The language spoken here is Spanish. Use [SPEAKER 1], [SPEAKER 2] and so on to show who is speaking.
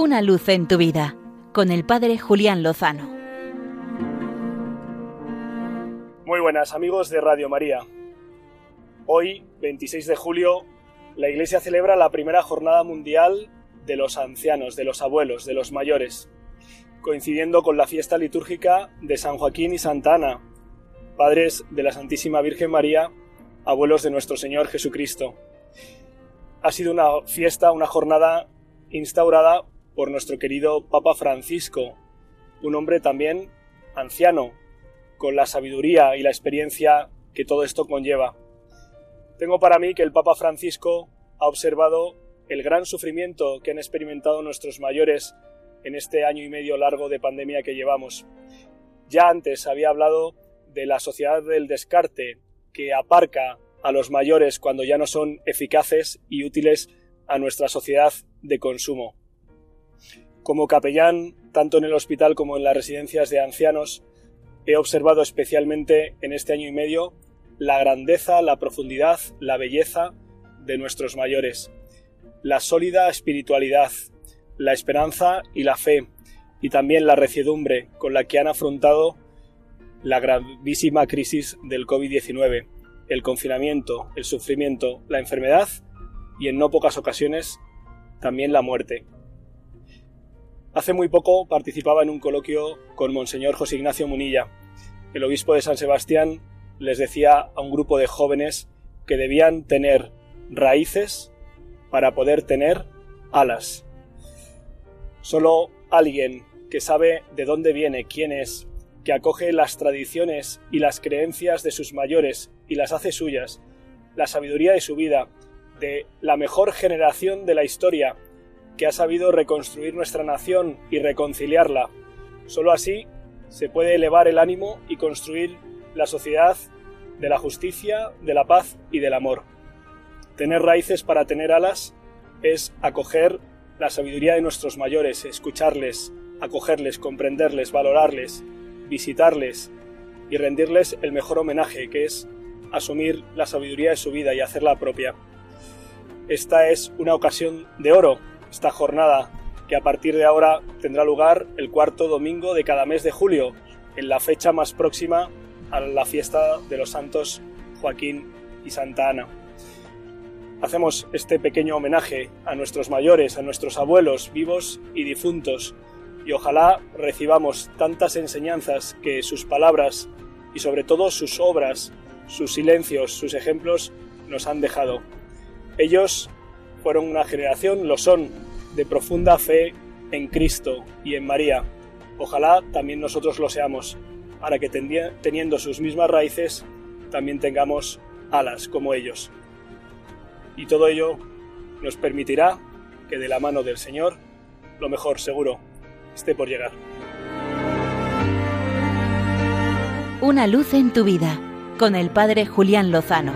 [SPEAKER 1] Una luz en tu vida con el Padre Julián Lozano.
[SPEAKER 2] Muy buenas amigos de Radio María. Hoy, 26 de julio, la Iglesia celebra la primera jornada mundial de los ancianos, de los abuelos, de los mayores, coincidiendo con la fiesta litúrgica de San Joaquín y Santa Ana, padres de la Santísima Virgen María, abuelos de nuestro Señor Jesucristo. Ha sido una fiesta, una jornada instaurada por nuestro querido Papa Francisco, un hombre también anciano, con la sabiduría y la experiencia que todo esto conlleva. Tengo para mí que el Papa Francisco ha observado el gran sufrimiento que han experimentado nuestros mayores en este año y medio largo de pandemia que llevamos. Ya antes había hablado de la sociedad del descarte, que aparca a los mayores cuando ya no son eficaces y útiles a nuestra sociedad de consumo. Como capellán, tanto en el hospital como en las residencias de ancianos, he observado especialmente en este año y medio la grandeza, la profundidad, la belleza de nuestros mayores, la sólida espiritualidad, la esperanza y la fe, y también la reciedumbre con la que han afrontado la gravísima crisis del COVID-19, el confinamiento, el sufrimiento, la enfermedad y en no pocas ocasiones también la muerte. Hace muy poco participaba en un coloquio con Monseñor José Ignacio Munilla. El obispo de San Sebastián les decía a un grupo de jóvenes que debían tener raíces para poder tener alas. Solo alguien que sabe de dónde viene, quién es, que acoge las tradiciones y las creencias de sus mayores y las hace suyas, la sabiduría de su vida, de la mejor generación de la historia, que ha sabido reconstruir nuestra nación y reconciliarla. Solo así se puede elevar el ánimo y construir la sociedad de la justicia, de la paz y del amor. Tener raíces para tener alas es acoger la sabiduría de nuestros mayores, escucharles, acogerles, comprenderles, valorarles, visitarles y rendirles el mejor homenaje, que es asumir la sabiduría de su vida y hacerla propia. Esta es una ocasión de oro esta jornada que a partir de ahora tendrá lugar el cuarto domingo de cada mes de julio, en la fecha más próxima a la fiesta de los santos Joaquín y Santa Ana. Hacemos este pequeño homenaje a nuestros mayores, a nuestros abuelos vivos y difuntos, y ojalá recibamos tantas enseñanzas que sus palabras y sobre todo sus obras, sus silencios, sus ejemplos nos han dejado. Ellos fueron una generación, lo son, de profunda fe en Cristo y en María. Ojalá también nosotros lo seamos, para que teniendo sus mismas raíces, también tengamos alas como ellos. Y todo ello nos permitirá que de la mano del Señor, lo mejor seguro, esté por llegar.
[SPEAKER 1] Una luz en tu vida, con el Padre Julián Lozano.